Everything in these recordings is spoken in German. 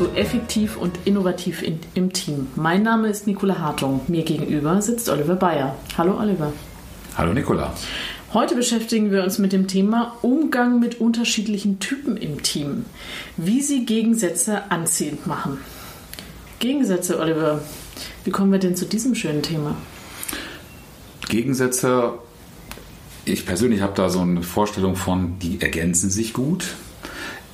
Zu effektiv und innovativ in, im Team. Mein Name ist Nicola Hartung. Mir gegenüber sitzt Oliver Bayer. Hallo Oliver. Hallo Nicola. Heute beschäftigen wir uns mit dem Thema Umgang mit unterschiedlichen Typen im Team. Wie sie Gegensätze anziehend machen. Gegensätze, Oliver. Wie kommen wir denn zu diesem schönen Thema? Gegensätze, ich persönlich habe da so eine Vorstellung von, die ergänzen sich gut.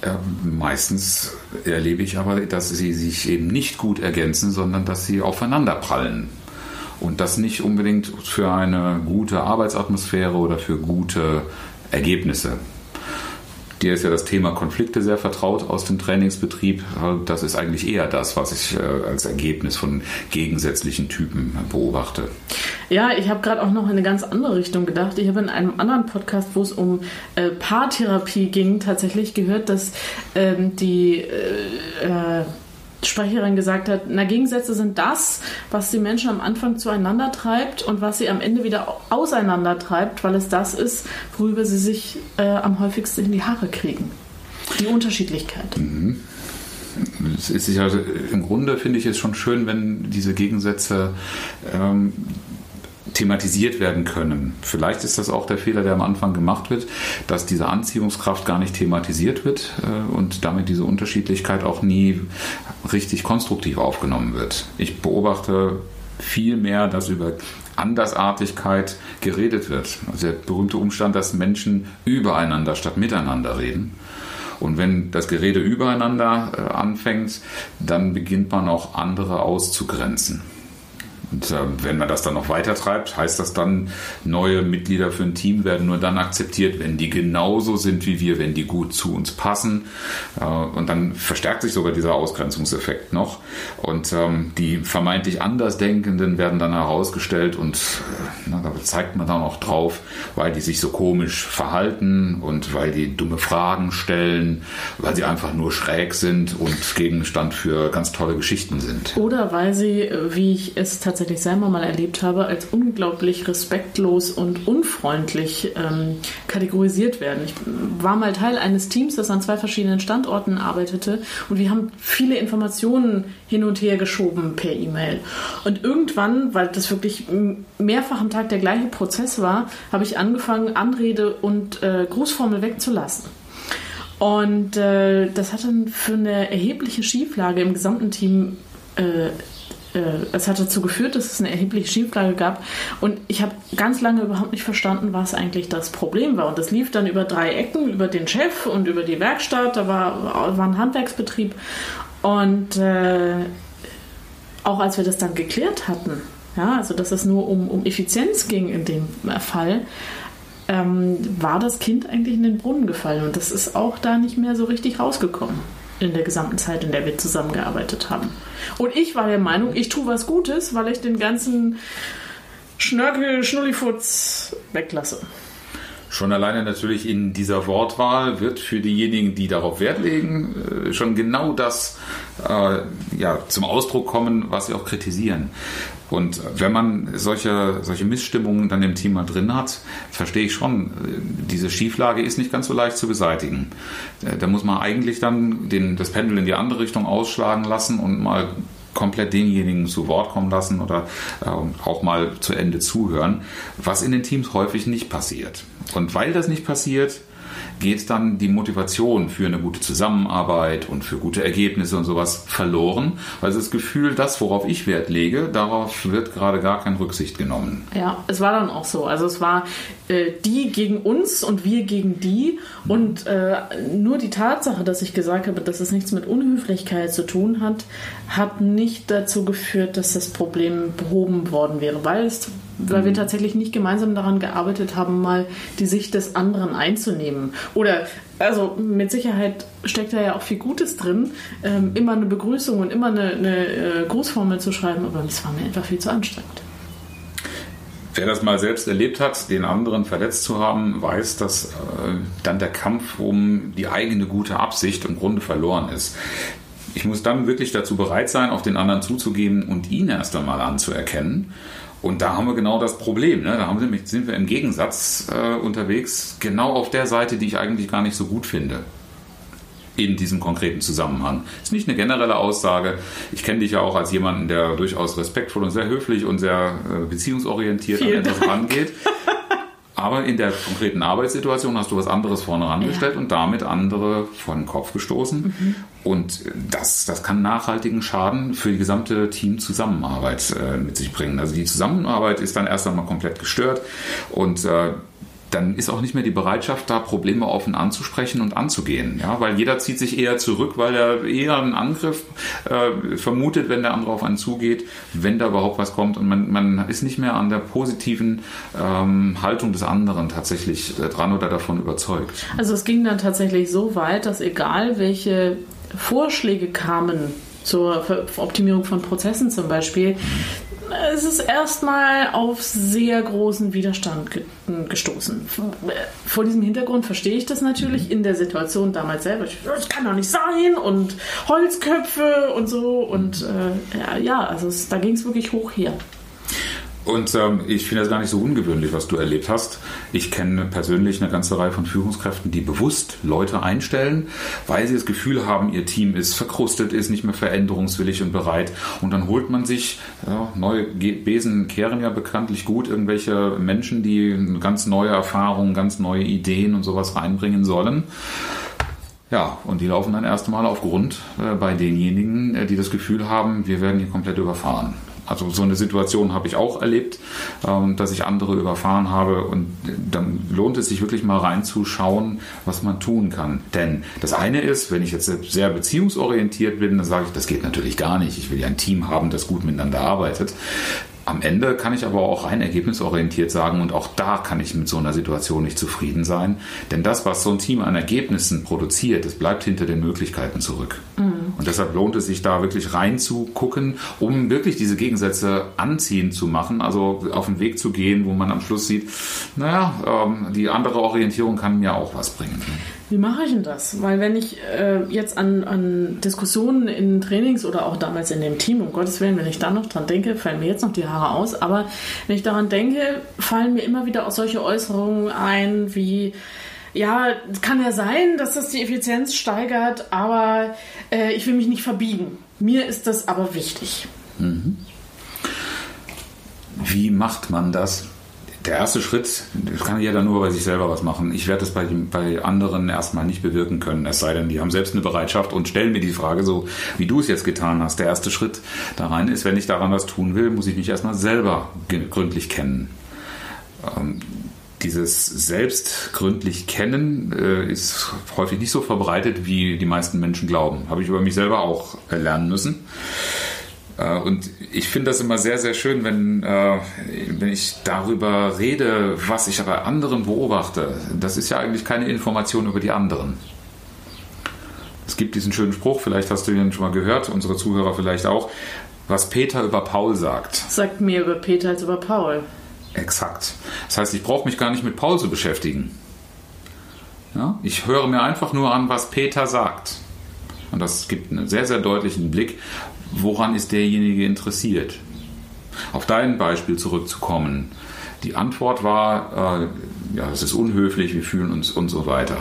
Ähm, meistens erlebe ich aber, dass sie sich eben nicht gut ergänzen, sondern dass sie aufeinander prallen. Und das nicht unbedingt für eine gute Arbeitsatmosphäre oder für gute Ergebnisse. Dir ist ja das Thema Konflikte sehr vertraut aus dem Trainingsbetrieb. Das ist eigentlich eher das, was ich äh, als Ergebnis von gegensätzlichen Typen beobachte. Ja, ich habe gerade auch noch in eine ganz andere Richtung gedacht. Ich habe in einem anderen Podcast, wo es um äh, Paartherapie ging, tatsächlich gehört, dass ähm, die äh, äh Sprecherin gesagt hat, na Gegensätze sind das, was die Menschen am Anfang zueinander treibt und was sie am Ende wieder auseinander treibt, weil es das ist, worüber sie sich äh, am häufigsten in die Haare kriegen. Die Unterschiedlichkeit. Mhm. Ist ja, Im Grunde finde ich es schon schön, wenn diese Gegensätze ähm, thematisiert werden können. Vielleicht ist das auch der Fehler, der am Anfang gemacht wird, dass diese Anziehungskraft gar nicht thematisiert wird äh, und damit diese Unterschiedlichkeit auch nie richtig konstruktiv aufgenommen wird. Ich beobachte viel mehr, dass über Andersartigkeit geredet wird. Also der berühmte Umstand, dass Menschen übereinander statt miteinander reden. Und wenn das Gerede übereinander äh, anfängt, dann beginnt man auch andere auszugrenzen. Und äh, wenn man das dann noch weiter treibt, heißt das dann, neue Mitglieder für ein Team werden nur dann akzeptiert, wenn die genauso sind wie wir, wenn die gut zu uns passen. Äh, und dann verstärkt sich sogar dieser Ausgrenzungseffekt noch. Und ähm, die vermeintlich Andersdenkenden werden dann herausgestellt und äh, da zeigt man dann auch drauf, weil die sich so komisch verhalten und weil die dumme Fragen stellen, weil sie einfach nur schräg sind und Gegenstand für ganz tolle Geschichten sind. Oder weil sie, äh, wie ich es tatsächlich tatsächlich selber mal erlebt habe, als unglaublich respektlos und unfreundlich ähm, kategorisiert werden. Ich war mal Teil eines Teams, das an zwei verschiedenen Standorten arbeitete und wir haben viele Informationen hin und her geschoben per E-Mail. Und irgendwann, weil das wirklich mehrfach am Tag der gleiche Prozess war, habe ich angefangen, Anrede und äh, Grußformel wegzulassen. Und äh, das hat dann für eine erhebliche Schieflage im gesamten Team äh, es hat dazu geführt, dass es eine erhebliche Schieflage gab. Und ich habe ganz lange überhaupt nicht verstanden, was eigentlich das Problem war. Und das lief dann über drei Ecken, über den Chef und über die Werkstatt. Da war, war ein Handwerksbetrieb. Und äh, auch als wir das dann geklärt hatten, ja, also dass es nur um, um Effizienz ging in dem Fall, ähm, war das Kind eigentlich in den Brunnen gefallen. Und das ist auch da nicht mehr so richtig rausgekommen in der gesamten Zeit, in der wir zusammengearbeitet haben. Und ich war der Meinung, ich tue was Gutes, weil ich den ganzen Schnörkel, Schnullifutz weglasse. Schon alleine natürlich in dieser Wortwahl wird für diejenigen, die darauf Wert legen, äh, schon genau das äh, ja, zum Ausdruck kommen, was sie auch kritisieren. Und wenn man solche, solche Missstimmungen dann im Team mal drin hat, verstehe ich schon, diese Schieflage ist nicht ganz so leicht zu beseitigen. Äh, da muss man eigentlich dann den, das Pendel in die andere Richtung ausschlagen lassen und mal komplett denjenigen zu Wort kommen lassen oder äh, auch mal zu Ende zuhören, was in den Teams häufig nicht passiert. Und weil das nicht passiert, geht dann die Motivation für eine gute Zusammenarbeit und für gute Ergebnisse und sowas verloren, weil das Gefühl, das, worauf ich Wert lege, darauf wird gerade gar keine Rücksicht genommen. Ja, es war dann auch so. Also es war äh, die gegen uns und wir gegen die und äh, nur die Tatsache, dass ich gesagt habe, dass es nichts mit Unhöflichkeit zu tun hat, hat nicht dazu geführt, dass das Problem behoben worden wäre, weil es weil wir tatsächlich nicht gemeinsam daran gearbeitet haben, mal die Sicht des anderen einzunehmen. Oder, also mit Sicherheit steckt da ja auch viel Gutes drin, ähm, immer eine Begrüßung und immer eine, eine äh, Grußformel zu schreiben, aber das war mir einfach viel zu anstrengend. Wer das mal selbst erlebt hat, den anderen verletzt zu haben, weiß, dass äh, dann der Kampf um die eigene gute Absicht im Grunde verloren ist. Ich muss dann wirklich dazu bereit sein, auf den anderen zuzugeben und ihn erst einmal anzuerkennen. Und da haben wir genau das Problem. Ne? Da wir, sind wir im Gegensatz äh, unterwegs, genau auf der Seite, die ich eigentlich gar nicht so gut finde in diesem konkreten Zusammenhang. Ist nicht eine generelle Aussage. Ich kenne dich ja auch als jemanden, der durchaus respektvoll und sehr höflich und sehr äh, beziehungsorientiert Vielen an etwas rangeht. Aber in der konkreten Arbeitssituation hast du was anderes vorne rangestellt Ja. und damit andere vor den Kopf gestoßen. Und das, das kann nachhaltigen Schaden für die gesamte Teamzusammenarbeit äh, mit sich bringen. Also die Zusammenarbeit ist dann erst einmal komplett gestört und äh, dann ist auch nicht mehr die Bereitschaft da, Probleme offen anzusprechen und anzugehen. Ja, weil jeder zieht sich eher zurück, weil er eher einen Angriff äh, vermutet, wenn der andere auf einen zugeht, wenn da überhaupt was kommt. Und man, man ist nicht mehr an der positiven ähm, Haltung des anderen tatsächlich äh, dran oder davon überzeugt. Also es ging dann tatsächlich so weit, dass egal welche Vorschläge kamen zur Optimierung von Prozessen zum Beispiel, es ist erstmal auf sehr großen Widerstand ge gestoßen. Vor diesem Hintergrund verstehe ich das natürlich in der Situation damals selber. Ich, Das kann doch nicht sein und Holzköpfe und so und äh, ja, ja, also es, da ging es wirklich hoch her. Und ähm, ich finde das gar nicht so ungewöhnlich, was du erlebt hast. Ich kenne persönlich eine ganze Reihe von Führungskräften, die bewusst Leute einstellen, weil sie das Gefühl haben, ihr Team ist verkrustet, ist nicht mehr veränderungswillig und bereit. Und dann holt man sich, ja, neue Besen kehren ja bekanntlich gut, irgendwelche Menschen, die ganz neue Erfahrungen, ganz neue Ideen und sowas reinbringen sollen. Ja, und die laufen dann erst einmal auf Grund äh, bei denjenigen, äh, die das Gefühl haben, wir werden hier komplett überfahren. Also so eine Situation habe ich auch erlebt, ähm, dass ich andere überfahren habe und dann lohnt es sich wirklich mal reinzuschauen, was man tun kann. Denn das eine ist, wenn ich jetzt sehr beziehungsorientiert bin, dann sage ich, das geht natürlich gar nicht. Ich will ja ein Team haben, das gut miteinander arbeitet. Am Ende kann ich aber auch rein ergebnisorientiert sagen und auch da kann ich mit so einer Situation nicht zufrieden sein. Denn das, was so ein Team an Ergebnissen produziert, das bleibt hinter den Möglichkeiten zurück. Und deshalb lohnt es sich da wirklich reinzugucken, um wirklich diese Gegensätze anziehend zu machen, also auf den Weg zu gehen, wo man am Schluss sieht, naja, ähm, die andere Orientierung kann mir auch was bringen. Wie mache ich denn das? Weil wenn ich äh, jetzt an, an Diskussionen in Trainings oder auch damals in dem Team, um Gottes Willen, wenn ich da noch dran denke, fallen mir jetzt noch die Haare aus, aber wenn ich daran denke, fallen mir immer wieder auch solche Äußerungen ein wie, ja, kann ja sein, dass das die Effizienz steigert, aber äh, ich will mich nicht verbiegen. Mir ist das aber wichtig. Wie macht man das? Der erste Schritt, das kann jeder nur bei sich selber was machen. Ich werde das bei, bei anderen erstmal nicht bewirken können, es sei denn, die haben selbst eine Bereitschaft und stellen mir die Frage so, wie du es jetzt getan hast. Der erste Schritt da rein ist, wenn ich daran was tun will, muss ich mich erstmal selber gründlich kennen. Ähm, dieses selbst gründlich kennen äh, ist häufig nicht so verbreitet, wie die meisten Menschen glauben. Habe ich über mich selber auch lernen müssen. Äh, Und ich finde das immer sehr, sehr schön, wenn, äh, wenn ich darüber rede, was ich bei anderen beobachte. Das ist ja eigentlich keine Information über die anderen. Es gibt diesen schönen Spruch, vielleicht hast du ihn schon mal gehört, unsere Zuhörer vielleicht auch, was Peter über Paul sagt. Sagt mehr über Peter als über Paul. Exakt. Das heißt, ich brauche mich gar nicht mit Paul zu beschäftigen. Ja? Ich höre mir einfach nur an, was Peter sagt. Und das gibt einen sehr, sehr deutlichen Blick, woran ist derjenige interessiert. Auf dein Beispiel zurückzukommen. Die Antwort war, äh, ja, es ist unhöflich, wir fühlen uns und so weiter.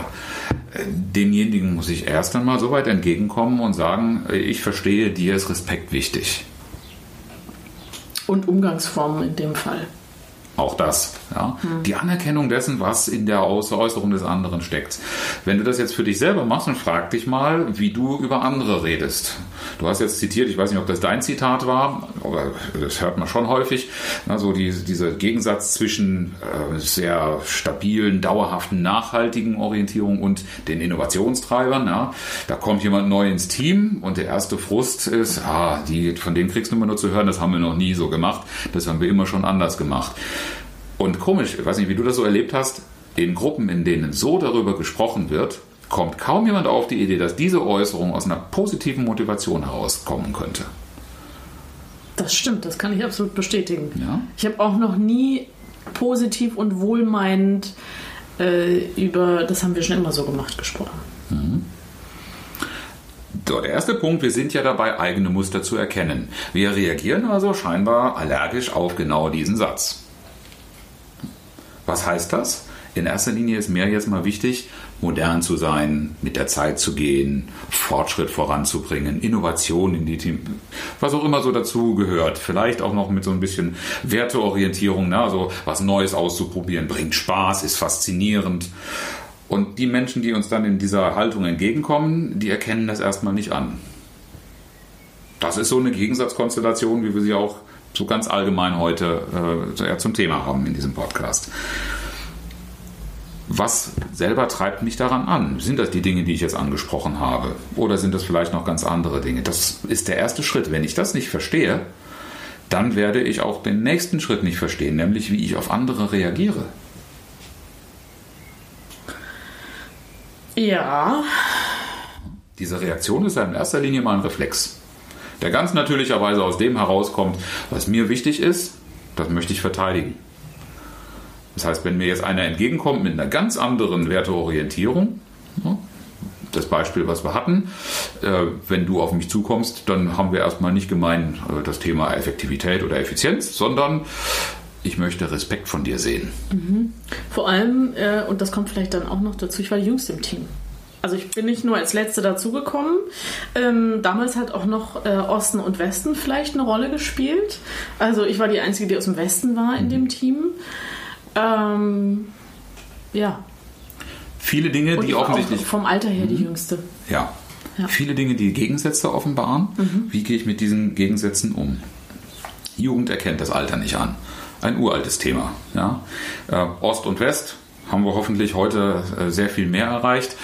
Demjenigen muss ich erst einmal so weit entgegenkommen und sagen, ich verstehe, dir ist Respekt wichtig. Und Umgangsformen in dem Fall. Auch das. Ja? Hm. Die Anerkennung dessen, was in der Äußerung des anderen steckt. Wenn du das jetzt für dich selber machst, dann frag dich mal, wie du über andere redest. Du hast jetzt zitiert, ich weiß nicht, ob das dein Zitat war, aber das hört man schon häufig, also die, dieser Gegensatz zwischen äh, sehr stabilen, dauerhaften, nachhaltigen Orientierung und den Innovationstreibern. Ja? Da kommt jemand neu ins Team und der erste Frust ist, ah, die, von denen kriegst du immer nur zu hören, das haben wir noch nie so gemacht, das haben wir immer schon anders gemacht. Und komisch, ich weiß nicht, wie du das so erlebt hast, in Gruppen, in denen so darüber gesprochen wird, kommt kaum jemand auf die Idee, dass diese Äußerung aus einer positiven Motivation herauskommen könnte. Das stimmt, das kann ich absolut bestätigen. Ja? Ich habe auch noch nie positiv und wohlmeinend äh, über, das haben wir schon immer so gemacht, gesprochen. Mhm. So, der erste Punkt, wir sind ja dabei, eigene Muster zu erkennen. Wir reagieren also scheinbar allergisch auf genau diesen Satz. Was heißt das? In erster Linie ist mir jetzt mal wichtig, modern zu sein, mit der Zeit zu gehen, Fortschritt voranzubringen, Innovation in die Team, was auch immer so dazu gehört. Vielleicht auch noch mit so ein bisschen Werteorientierung, ne? also was Neues auszuprobieren, bringt Spaß, ist faszinierend. Und die Menschen, die uns dann in dieser Haltung entgegenkommen, die erkennen das erstmal nicht an. Das ist so eine Gegensatzkonstellation, wie wir sie auch so ganz allgemein heute äh, zum Thema haben in diesem Podcast. Was selber treibt mich daran an? Sind das die Dinge, die ich jetzt angesprochen habe? Oder sind das vielleicht noch ganz andere Dinge? Das ist der erste Schritt. Wenn ich das nicht verstehe, dann werde ich auch den nächsten Schritt nicht verstehen, nämlich wie ich auf andere reagiere. Ja. Diese Reaktion ist ja in erster Linie mal ein Reflex der ganz natürlicherweise aus dem herauskommt, was mir wichtig ist, das möchte ich verteidigen. Das heißt, wenn mir jetzt einer entgegenkommt mit einer ganz anderen Werteorientierung, das Beispiel, was wir hatten, äh, wenn du auf mich zukommst, dann haben wir erstmal nicht gemein äh, das Thema Effektivität oder Effizienz, sondern ich möchte Respekt von dir sehen. Mhm. Vor allem, äh, und das kommt vielleicht dann auch noch dazu, ich war die Jüngste im Team. Also ich bin nicht nur als Letzte dazugekommen. Ähm, damals hat auch noch äh, Osten und Westen vielleicht eine Rolle gespielt. Also ich war die Einzige, die aus dem Westen war in dem mhm. Team. Ähm, ja. Viele Dinge, und die offensichtlich. vom Alter her die mhm. Jüngste. Ja. ja. Viele Dinge, die Gegensätze offenbaren. Mhm. Wie gehe ich mit diesen Gegensätzen um? Jugend erkennt das Alter nicht an. Ein uraltes Thema. Ja? Äh, Ost und West haben wir hoffentlich heute äh, sehr viel mehr erreicht.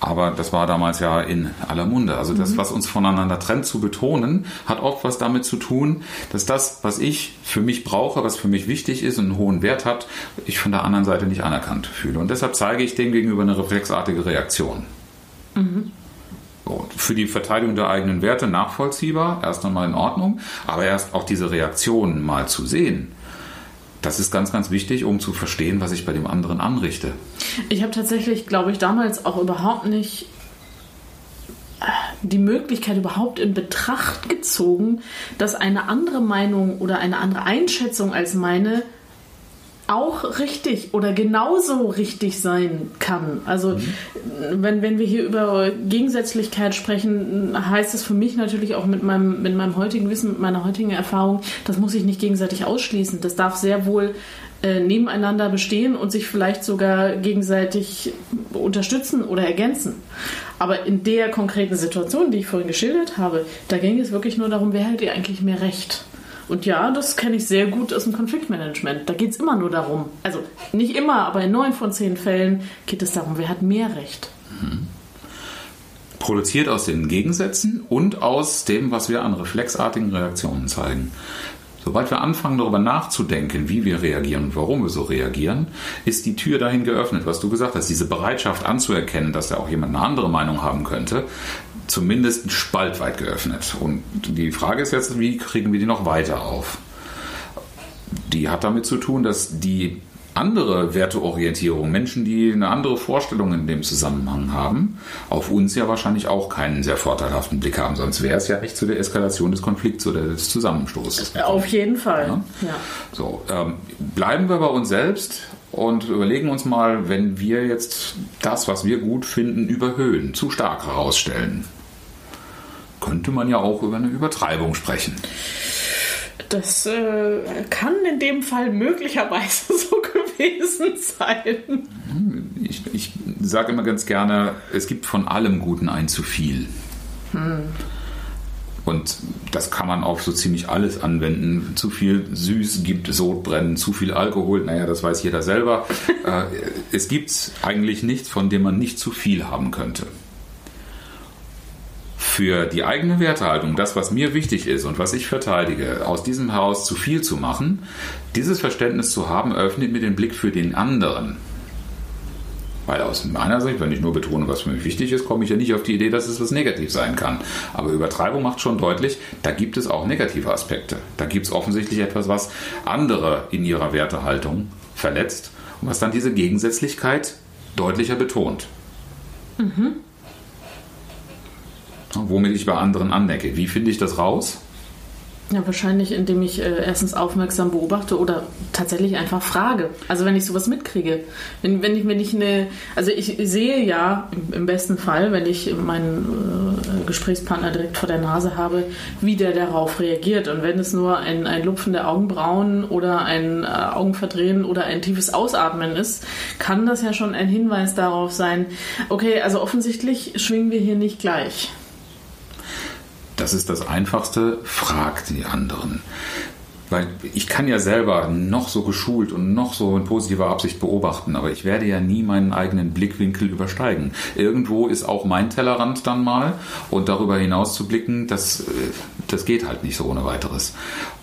Aber das war damals ja in aller Munde. Also das, mhm. was uns voneinander trennt, zu betonen, hat oft was damit zu tun, dass das, was ich für mich brauche, was für mich wichtig ist und einen hohen Wert hat, ich von der anderen Seite nicht anerkannt fühle. Und deshalb zeige ich dem gegenüber eine reflexartige Reaktion. Mhm. Für die Verteidigung der eigenen Werte nachvollziehbar, erst einmal in Ordnung, aber erst auch diese Reaktion mal zu sehen das ist ganz, ganz wichtig, um zu verstehen, was ich bei dem anderen anrichte. Ich habe tatsächlich, glaube ich, damals auch überhaupt nicht äh, die Möglichkeit überhaupt in Betracht gezogen, dass eine andere Meinung oder eine andere Einschätzung als meine auch richtig oder genauso richtig sein kann. Also mhm. wenn, wenn wir hier über Gegensätzlichkeit sprechen, heißt es für mich natürlich auch mit meinem, mit meinem heutigen Wissen, mit meiner heutigen Erfahrung, das muss ich nicht gegenseitig ausschließen. Das darf sehr wohl äh, nebeneinander bestehen und sich vielleicht sogar gegenseitig unterstützen oder ergänzen. Aber in der konkreten Situation, die ich vorhin geschildert habe, da ging es wirklich nur darum, wer hält ihr eigentlich mehr Recht? Und ja, das kenne ich sehr gut aus dem Konfliktmanagement. Da geht es immer nur darum, also nicht immer, aber in neun von zehn Fällen geht es darum, wer hat mehr Recht. Mhm. Produziert aus den Gegensätzen und aus dem, was wir an reflexartigen Reaktionen zeigen. Sobald wir anfangen, darüber nachzudenken, wie wir reagieren und warum wir so reagieren, ist die Tür dahin geöffnet, was du gesagt hast. Diese Bereitschaft anzuerkennen, dass da auch jemand eine andere Meinung haben könnte, zumindest spaltweit geöffnet. Und die Frage ist jetzt, wie kriegen wir die noch weiter auf? Die hat damit zu tun, dass die andere Werteorientierung, Menschen, die eine andere Vorstellung in dem Zusammenhang haben, auf uns ja wahrscheinlich auch keinen sehr vorteilhaften Blick haben. Sonst wäre es ja nicht zu der Eskalation des Konflikts oder des Zusammenstoßes. Auf jeden Fall. Ja? Ja. So, ähm, bleiben wir bei uns selbst und überlegen uns mal, wenn wir jetzt das, was wir gut finden, überhöhen, zu stark herausstellen könnte man ja auch über eine Übertreibung sprechen. Das äh, kann in dem Fall möglicherweise so gewesen sein. Ich, ich sage immer ganz gerne, es gibt von allem Guten ein zu viel. Hm. Und das kann man auf so ziemlich alles anwenden. Zu viel süß gibt Sodbrennen, zu viel Alkohol, naja, das weiß jeder selber. äh, es gibt eigentlich nichts, von dem man nicht zu viel haben könnte. Für die eigene Wertehaltung, das, was mir wichtig ist und was ich verteidige, aus diesem Haus zu viel zu machen, dieses Verständnis zu haben, öffnet mir den Blick für den anderen. Weil aus meiner Sicht, wenn ich nur betone, was für mich wichtig ist, komme ich ja nicht auf die Idee, dass es was negativ sein kann. Aber Übertreibung macht schon deutlich, da gibt es auch negative Aspekte. Da gibt es offensichtlich etwas, was andere in ihrer Wertehaltung verletzt und was dann diese Gegensätzlichkeit deutlicher betont. Mhm. Womit ich bei anderen anecke. Wie finde ich das raus? Ja, wahrscheinlich, indem ich äh, erstens aufmerksam beobachte oder tatsächlich einfach frage. Also wenn ich sowas mitkriege. Wenn, wenn, ich, wenn ich eine, also ich sehe ja im, besten Fall, wenn ich meinen äh, Gesprächspartner direkt vor der Nase habe, wie der darauf reagiert. Und wenn es nur ein, ein Lupfen der Augenbrauen oder ein äh, Augenverdrehen oder ein tiefes Ausatmen ist, kann das ja schon ein Hinweis darauf sein, okay, also offensichtlich schwingen wir hier nicht gleich. Das ist das Einfachste, fragt die anderen. Weil ich kann ja selber noch so geschult und noch so in positiver Absicht beobachten, aber ich werde ja nie meinen eigenen Blickwinkel übersteigen. Irgendwo ist auch mein Tellerrand dann mal und darüber hinaus zu blicken, das, äh, das geht halt nicht so ohne weiteres.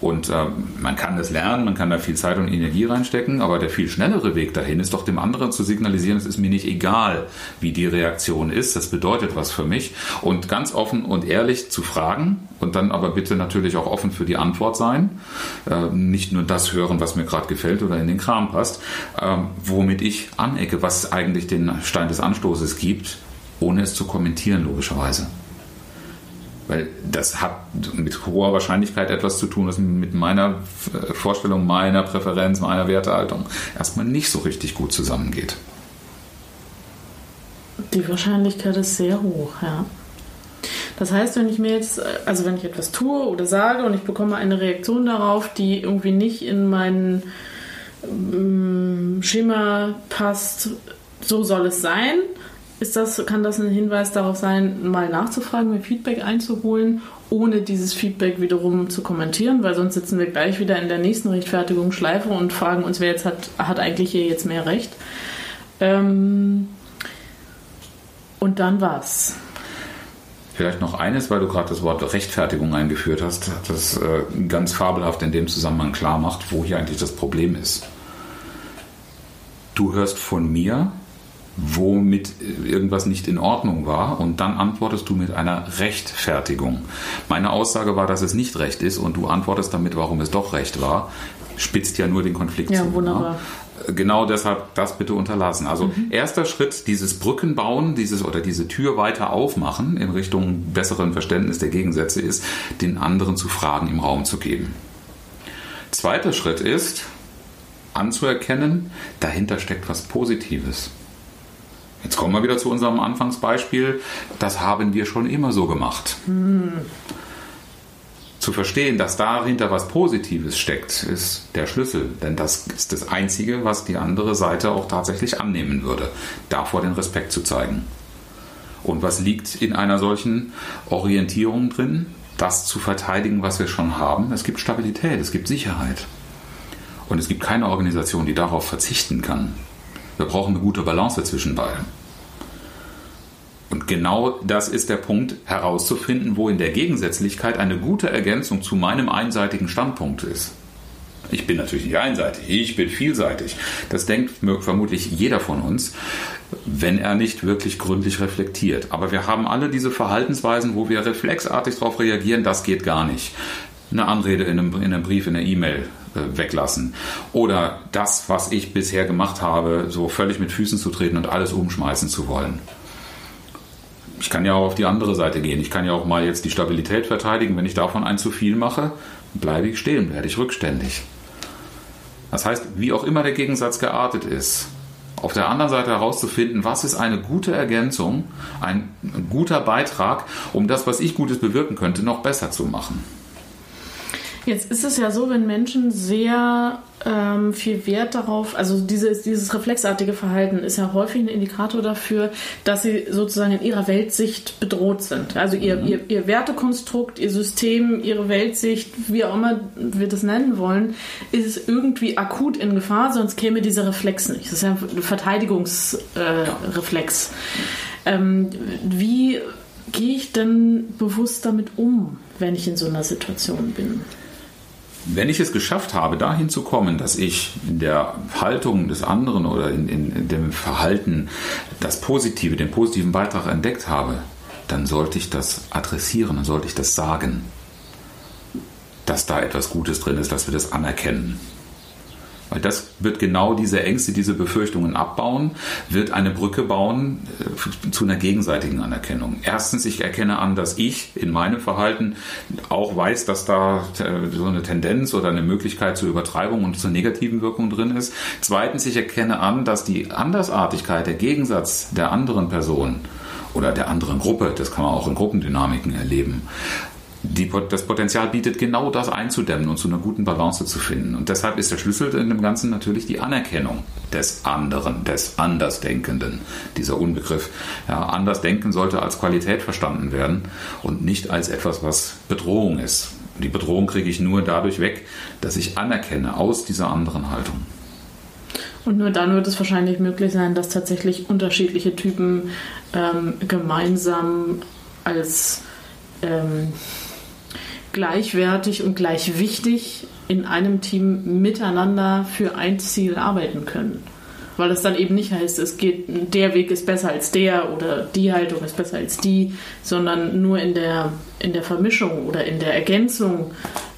Und äh, man kann das lernen, man kann da viel Zeit und Energie reinstecken, aber der viel schnellere Weg dahin ist doch dem anderen zu signalisieren, es ist mir nicht egal, wie die Reaktion ist, das bedeutet was für mich und ganz offen und ehrlich zu fragen und dann aber bitte natürlich auch offen für die Antwort sein äh, nicht nur das hören, was mir gerade gefällt oder in den Kram passt, äh, womit ich anecke, was eigentlich den Stein des Anstoßes gibt, ohne es zu kommentieren, logischerweise. Weil das hat mit hoher Wahrscheinlichkeit etwas zu tun, was mit meiner Vorstellung, meiner Präferenz, meiner Wertehaltung erstmal nicht so richtig gut zusammengeht. Die Wahrscheinlichkeit ist sehr hoch, ja. Das heißt, wenn ich mir jetzt, also wenn ich etwas tue oder sage und ich bekomme eine Reaktion darauf, die irgendwie nicht in mein mm, Schema passt, so soll es sein, ist das, kann das ein Hinweis darauf sein, mal nachzufragen, mir Feedback einzuholen, ohne dieses Feedback wiederum zu kommentieren, weil sonst sitzen wir gleich wieder in der nächsten Rechtfertigungsschleife und fragen uns, wer jetzt hat, hat eigentlich hier jetzt mehr Recht. Ähm, und dann was? Vielleicht noch eines, weil du gerade das Wort Rechtfertigung eingeführt hast, das äh, ganz fabelhaft in dem Zusammenhang klar macht, wo hier eigentlich das Problem ist. Du hörst von mir, womit irgendwas nicht in Ordnung war und dann antwortest du mit einer Rechtfertigung. Meine Aussage war, dass es nicht recht ist und du antwortest damit, warum es doch recht war. Spitzt ja nur den Konflikt ja, zu. Ne? Wunderbar genau deshalb das bitte unterlassen. Also mhm. erster Schritt, dieses Brückenbauen, dieses oder diese Tür weiter aufmachen in Richtung besseren Verständnis der Gegensätze ist, den anderen zu Fragen im Raum zu geben. Zweiter Schritt ist, anzuerkennen, dahinter steckt was Positives. Jetzt kommen wir wieder zu unserem Anfangsbeispiel. Das haben wir schon immer so gemacht. Mhm. Zu verstehen, dass dahinter was Positives steckt, ist der Schlüssel. Denn das ist das Einzige, was die andere Seite auch tatsächlich annehmen würde, davor den Respekt zu zeigen. Und was liegt in einer solchen Orientierung drin? Das zu verteidigen, was wir schon haben. Es gibt Stabilität, es gibt Sicherheit. Und es gibt keine Organisation, die darauf verzichten kann. Wir brauchen eine gute Balance zwischen beiden. Und genau das ist der Punkt, herauszufinden, wo in der Gegensätzlichkeit eine gute Ergänzung zu meinem einseitigen Standpunkt ist. Ich bin natürlich nicht einseitig, ich bin vielseitig. Das denkt vermutlich jeder von uns, wenn er nicht wirklich gründlich reflektiert. Aber wir haben alle diese Verhaltensweisen, wo wir reflexartig darauf reagieren, das geht gar nicht. Eine Anrede in einem, in einem Brief, in einer E-Mail äh, weglassen. Oder das, was ich bisher gemacht habe, so völlig mit Füßen zu treten und alles umschmeißen zu wollen ich kann ja auch auf die andere Seite gehen. Ich kann ja auch mal jetzt die Stabilität verteidigen. Wenn ich davon ein zu viel mache, bleibe ich stehen, werde ich rückständig. Das heißt, wie auch immer der Gegensatz geartet ist, auf der anderen Seite herauszufinden, was ist eine gute Ergänzung, ein guter Beitrag, um das, was ich Gutes bewirken könnte, noch besser zu machen. Jetzt ist es ja so, wenn Menschen sehr ähm, viel Wert darauf, also dieses, dieses reflexartige Verhalten ist ja häufig ein Indikator dafür, dass sie sozusagen in ihrer Weltsicht bedroht sind. Also ihr, mhm. ihr, ihr Wertekonstrukt, ihr System, ihre Weltsicht, wie auch immer wir das nennen wollen, ist irgendwie akut in Gefahr, sonst käme dieser Reflex nicht. Das ist ja ein Verteidigungsreflex. Äh, ähm, wie gehe ich denn bewusst damit um, wenn ich in so einer Situation bin? Wenn ich es geschafft habe, dahin zu kommen, dass ich in der Haltung des anderen oder in, in, in, dem Verhalten das Positive, den positiven Beitrag entdeckt habe, dann sollte ich das adressieren, dann sollte ich das sagen, dass da etwas Gutes drin ist, dass wir das anerkennen. Weil das wird genau diese Ängste, diese Befürchtungen abbauen, wird eine Brücke bauen äh, zu einer gegenseitigen Anerkennung. Erstens, ich erkenne an, dass ich in meinem Verhalten auch weiß, dass da äh, so eine Tendenz oder eine Möglichkeit zur Übertreibung und zur negativen Wirkung drin ist. Zweitens, ich erkenne an, dass die Andersartigkeit, der Gegensatz der anderen Person oder der anderen Gruppe, das kann man auch in Gruppendynamiken erleben, die, das Potenzial bietet, genau das einzudämmen und zu einer guten Balance zu finden. Und deshalb ist der Schlüssel in dem Ganzen natürlich die Anerkennung des anderen, des Andersdenkenden. Dieser Unbegriff. Ja, Andersdenken sollte als Qualität verstanden werden und nicht als etwas, was Bedrohung ist. Die Bedrohung kriege ich nur dadurch weg, dass ich anerkenne aus dieser anderen Haltung. Und nur dann wird es wahrscheinlich möglich sein, dass tatsächlich unterschiedliche Typen ähm, gemeinsam als ähm, gleichwertig und gleich wichtig in einem Team miteinander für ein Ziel arbeiten können. Weil es dann eben nicht heißt, es geht, der Weg ist besser als der oder die Haltung ist besser als die, sondern nur in der, in der Vermischung oder in der Ergänzung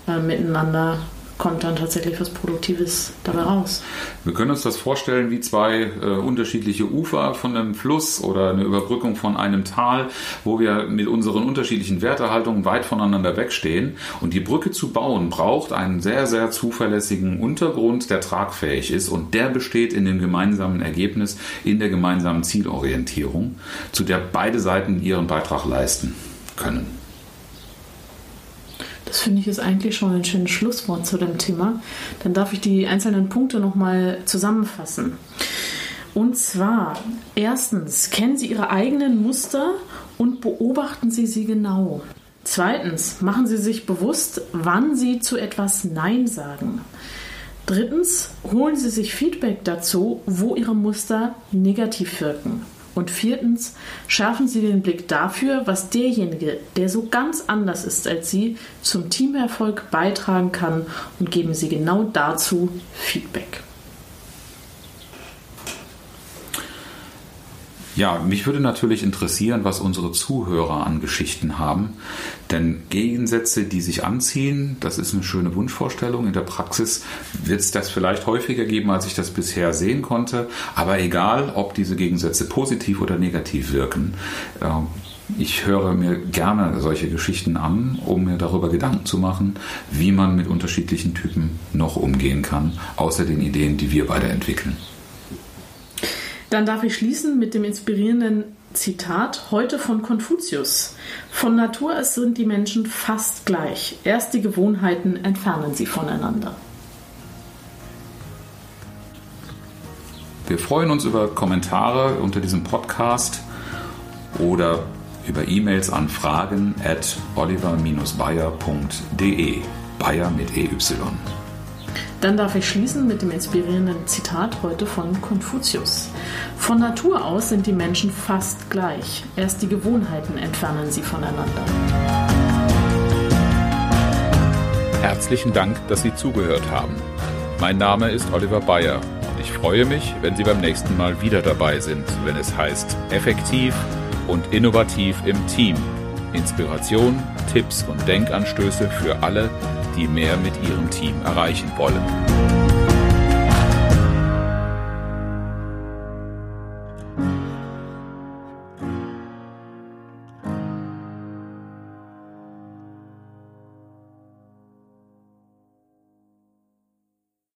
äh, miteinander kommt dann tatsächlich was Produktives dabei raus. Wir können uns das vorstellen wie zwei äh, unterschiedliche Ufer von einem Fluss oder eine Überbrückung von einem Tal, wo wir mit unseren unterschiedlichen Werterhaltungen weit voneinander wegstehen. Und die Brücke zu bauen braucht einen sehr, sehr zuverlässigen Untergrund, der tragfähig ist. Und der besteht in dem gemeinsamen Ergebnis, in der gemeinsamen Zielorientierung, zu der beide Seiten ihren Beitrag leisten können. Das finde ich ist eigentlich schon ein schönes Schlusswort zu dem Thema. Dann darf ich die einzelnen Punkte nochmal zusammenfassen. Und zwar, erstens, kennen Sie Ihre eigenen Muster und beobachten Sie sie genau. Zweitens, machen Sie sich bewusst, wann Sie zu etwas Nein sagen. Drittens, holen Sie sich Feedback dazu, wo Ihre Muster negativ wirken. Und viertens, schärfen Sie den Blick dafür, was derjenige, der so ganz anders ist als Sie, zum Teamerfolg beitragen kann und geben Sie genau dazu Feedback. Ja, mich würde natürlich interessieren, was unsere Zuhörer an Geschichten haben. Denn Gegensätze, die sich anziehen, das ist eine schöne Wunschvorstellung. In der Praxis wird es das vielleicht häufiger geben, als ich das bisher sehen konnte. Aber egal, ob diese Gegensätze positiv oder negativ wirken. Ähm, ich höre mir gerne solche Geschichten an, um mir darüber Gedanken zu machen, wie man mit unterschiedlichen Typen noch umgehen kann, außer den Ideen, die wir beide entwickeln. Dann darf ich schließen mit dem inspirierenden Zitat heute von Konfuzius. Von Natur aus sind die Menschen fast gleich. Erst die Gewohnheiten entfernen sie voneinander. Wir freuen uns über Kommentare unter diesem Podcast oder über E-Mails an fragen at oliver-bayer.de. Bayer mit EY. Dann darf ich schließen mit dem inspirierenden Zitat heute von Konfuzius. Von Natur aus sind die Menschen fast gleich. Erst die Gewohnheiten entfernen sie voneinander. Herzlichen Dank, dass Sie zugehört haben. Mein Name ist Oliver Bayer und ich freue mich, wenn Sie beim nächsten Mal wieder dabei sind, wenn es heißt effektiv und innovativ im Team. Inspiration, Tipps und Denkanstöße für alle, die mehr mit ihrem Team erreichen wollen.